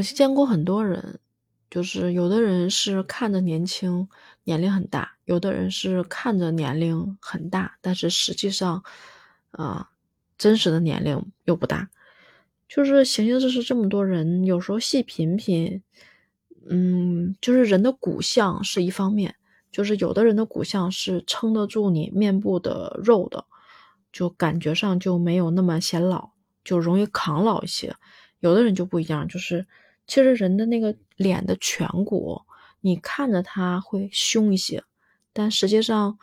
我见过很多人，就是有的人是看着年轻，年龄很大；有的人是看着年龄很大，但是实际上，啊，真实的年龄又不大。就是形形色色这么多人，有时候细品品，嗯，就是人的骨相是一方面，就是有的人的骨相是撑得住你面部的肉的，就感觉上就没有那么显老，就容易抗老一些。有的人就不一样，就是其实人的那个脸的颧骨，你看着他会凶一些，但实际上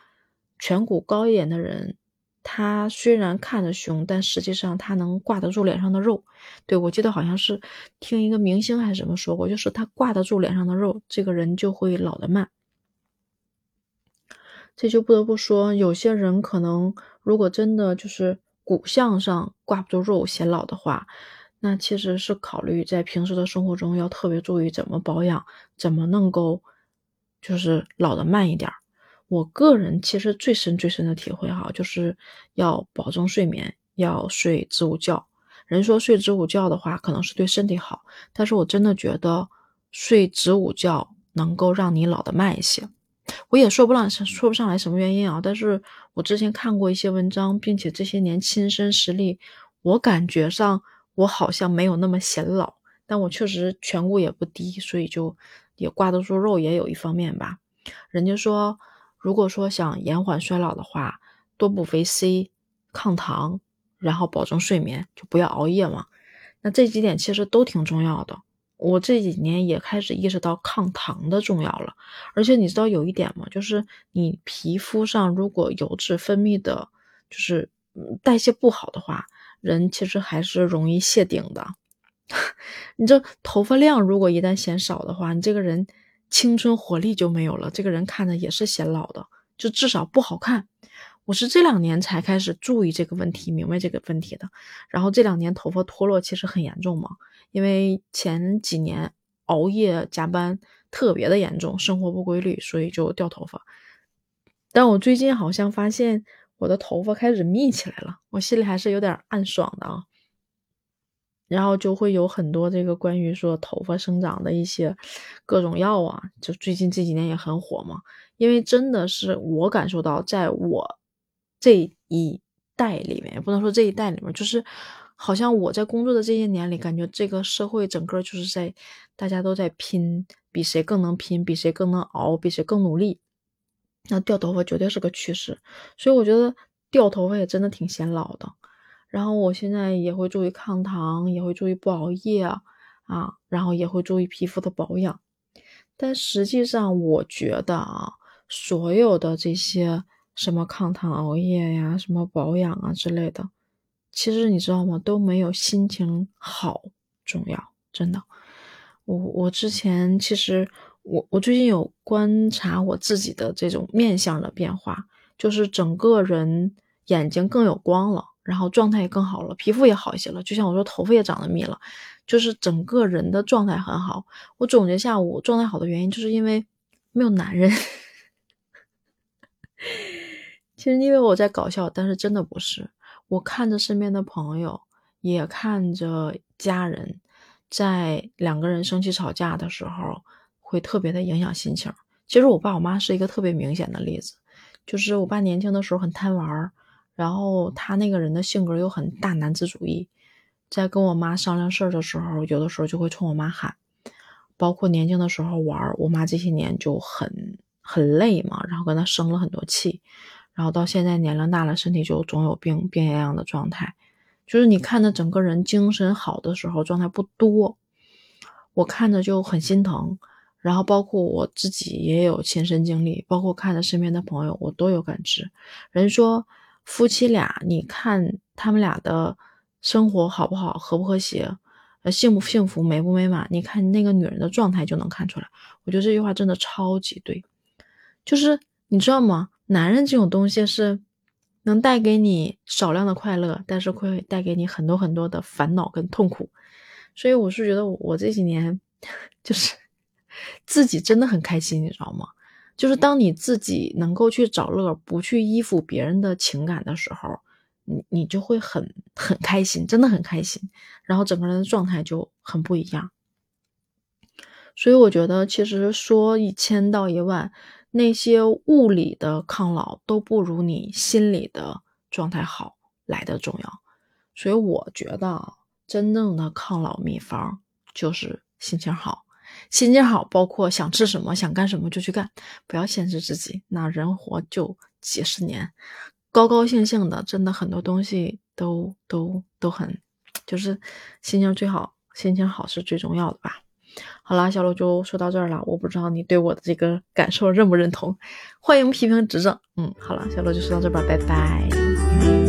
颧骨高一点的人，他虽然看着凶，但实际上他能挂得住脸上的肉。对我记得好像是听一个明星还是什么说过，就是他挂得住脸上的肉，这个人就会老得慢。这就不得不说，有些人可能如果真的就是骨相上挂不住肉显老的话。那其实是考虑在平时的生活中要特别注意怎么保养，怎么能够就是老的慢一点。我个人其实最深最深的体会哈，就是要保证睡眠，要睡子午觉。人说睡子午觉的话，可能是对身体好，但是我真的觉得睡子午觉能够让你老的慢一些。我也说不上说不上来什么原因啊，但是我之前看过一些文章，并且这些年亲身实力，我感觉上。我好像没有那么显老，但我确实颧骨也不低，所以就也挂得住肉，也有一方面吧。人家说，如果说想延缓衰老的话，多补维 C，抗糖，然后保证睡眠，就不要熬夜嘛。那这几点其实都挺重要的。我这几年也开始意识到抗糖的重要了。而且你知道有一点吗？就是你皮肤上如果油脂分泌的，就是代谢不好的话。人其实还是容易谢顶的，你这头发量如果一旦显少的话，你这个人青春活力就没有了，这个人看着也是显老的，就至少不好看。我是这两年才开始注意这个问题，明白这个问题的。然后这两年头发脱落其实很严重嘛，因为前几年熬夜加班特别的严重，生活不规律，所以就掉头发。但我最近好像发现。我的头发开始密起来了，我心里还是有点暗爽的啊。然后就会有很多这个关于说头发生长的一些各种药啊，就最近这几年也很火嘛。因为真的是我感受到，在我这一代里面，也不能说这一代里面，就是好像我在工作的这些年里，感觉这个社会整个就是在大家都在拼，比谁更能拼，比谁更能熬，比谁更努力。那掉头发绝对是个趋势，所以我觉得掉头发也真的挺显老的。然后我现在也会注意抗糖，也会注意不熬夜啊，然后也会注意皮肤的保养。但实际上，我觉得啊，所有的这些什么抗糖、熬夜呀、什么保养啊之类的，其实你知道吗？都没有心情好重要。真的，我我之前其实。我我最近有观察我自己的这种面相的变化，就是整个人眼睛更有光了，然后状态也更好了，皮肤也好一些了。就像我说，头发也长得密了，就是整个人的状态很好。我总结下我状态好的原因，就是因为没有男人。其实因为我在搞笑，但是真的不是。我看着身边的朋友，也看着家人，在两个人生气吵架的时候。会特别的影响心情。其实我爸我妈是一个特别明显的例子，就是我爸年轻的时候很贪玩，然后他那个人的性格又很大男子主义，在跟我妈商量事儿的时候，有的时候就会冲我妈喊。包括年轻的时候玩，我妈这些年就很很累嘛，然后跟他生了很多气，然后到现在年龄大了，身体就总有病病殃殃的状态。就是你看他整个人精神好的时候状态不多，我看着就很心疼。然后包括我自己也有亲身经历，包括看着身边的朋友，我都有感知。人说夫妻俩，你看他们俩的生活好不好，和不和谐，呃，幸不幸福，美不美满，你看那个女人的状态就能看出来。我觉得这句话真的超级对，就是你知道吗？男人这种东西是能带给你少量的快乐，但是会带给你很多很多的烦恼跟痛苦。所以我是觉得我这几年 就是。自己真的很开心，你知道吗？就是当你自己能够去找乐，不去依附别人的情感的时候，你你就会很很开心，真的很开心。然后整个人的状态就很不一样。所以我觉得，其实说一千道一万，那些物理的抗老都不如你心理的状态好来的重要。所以我觉得，真正的抗老秘方就是心情好。心情好，包括想吃什么、想干什么就去干，不要限制自己。那人活就几十年，高高兴兴的，真的很多东西都都都很，就是心情最好，心情好是最重要的吧。好啦，小鹿就说到这儿了。我不知道你对我的这个感受认不认同，欢迎批评指正。嗯，好了，小鹿就说到这吧，拜拜。